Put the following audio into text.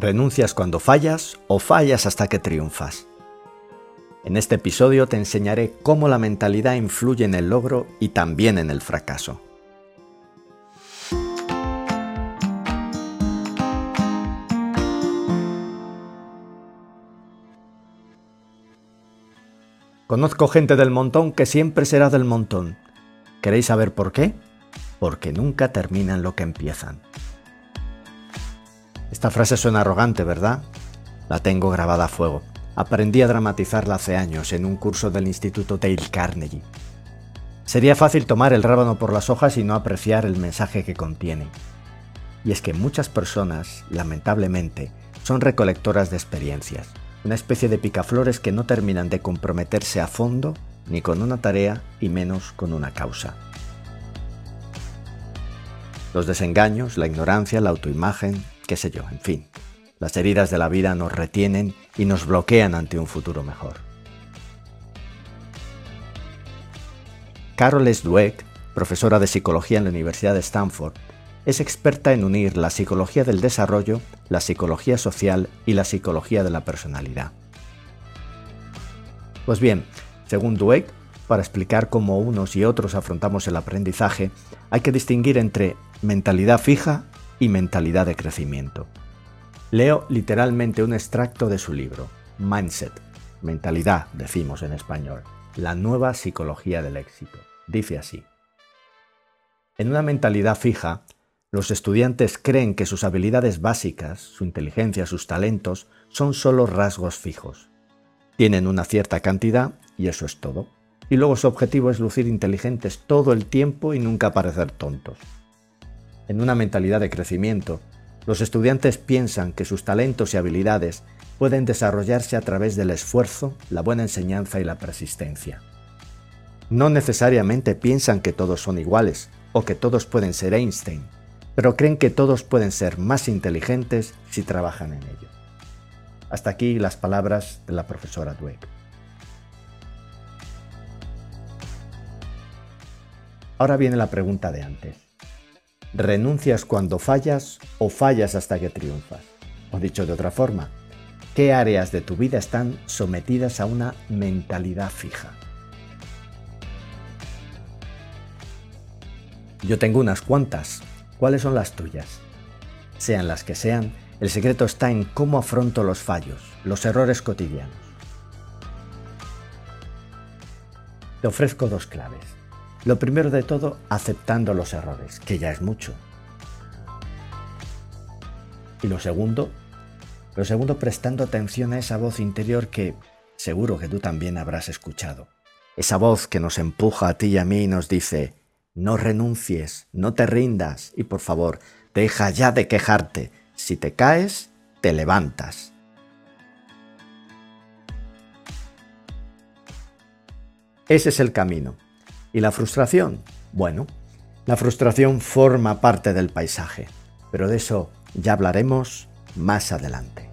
¿Renuncias cuando fallas o fallas hasta que triunfas? En este episodio te enseñaré cómo la mentalidad influye en el logro y también en el fracaso. Conozco gente del montón que siempre será del montón. ¿Queréis saber por qué? Porque nunca terminan lo que empiezan. Esta frase suena arrogante, ¿verdad? La tengo grabada a fuego. Aprendí a dramatizarla hace años en un curso del Instituto Dale Carnegie. Sería fácil tomar el rábano por las hojas y no apreciar el mensaje que contiene. Y es que muchas personas, lamentablemente, son recolectoras de experiencias, una especie de picaflores que no terminan de comprometerse a fondo ni con una tarea y menos con una causa. Los desengaños, la ignorancia, la autoimagen, qué sé yo, en fin. Las heridas de la vida nos retienen y nos bloquean ante un futuro mejor. Carol S. Dweck, profesora de psicología en la Universidad de Stanford, es experta en unir la psicología del desarrollo, la psicología social y la psicología de la personalidad. Pues bien, según Dweck, para explicar cómo unos y otros afrontamos el aprendizaje, hay que distinguir entre mentalidad fija y mentalidad de crecimiento. Leo literalmente un extracto de su libro, Mindset, mentalidad, decimos en español, la nueva psicología del éxito. Dice así. En una mentalidad fija, los estudiantes creen que sus habilidades básicas, su inteligencia, sus talentos, son solo rasgos fijos. Tienen una cierta cantidad y eso es todo. Y luego su objetivo es lucir inteligentes todo el tiempo y nunca parecer tontos en una mentalidad de crecimiento, los estudiantes piensan que sus talentos y habilidades pueden desarrollarse a través del esfuerzo, la buena enseñanza y la persistencia. No necesariamente piensan que todos son iguales o que todos pueden ser Einstein, pero creen que todos pueden ser más inteligentes si trabajan en ello. Hasta aquí las palabras de la profesora Dweck. Ahora viene la pregunta de antes. ¿Renuncias cuando fallas o fallas hasta que triunfas? O dicho de otra forma, ¿qué áreas de tu vida están sometidas a una mentalidad fija? Yo tengo unas cuantas. ¿Cuáles son las tuyas? Sean las que sean, el secreto está en cómo afronto los fallos, los errores cotidianos. Te ofrezco dos claves. Lo primero de todo, aceptando los errores, que ya es mucho. Y lo segundo, lo segundo, prestando atención a esa voz interior que seguro que tú también habrás escuchado. Esa voz que nos empuja a ti y a mí y nos dice, no renuncies, no te rindas y por favor, deja ya de quejarte. Si te caes, te levantas. Ese es el camino. ¿Y la frustración? Bueno, la frustración forma parte del paisaje, pero de eso ya hablaremos más adelante.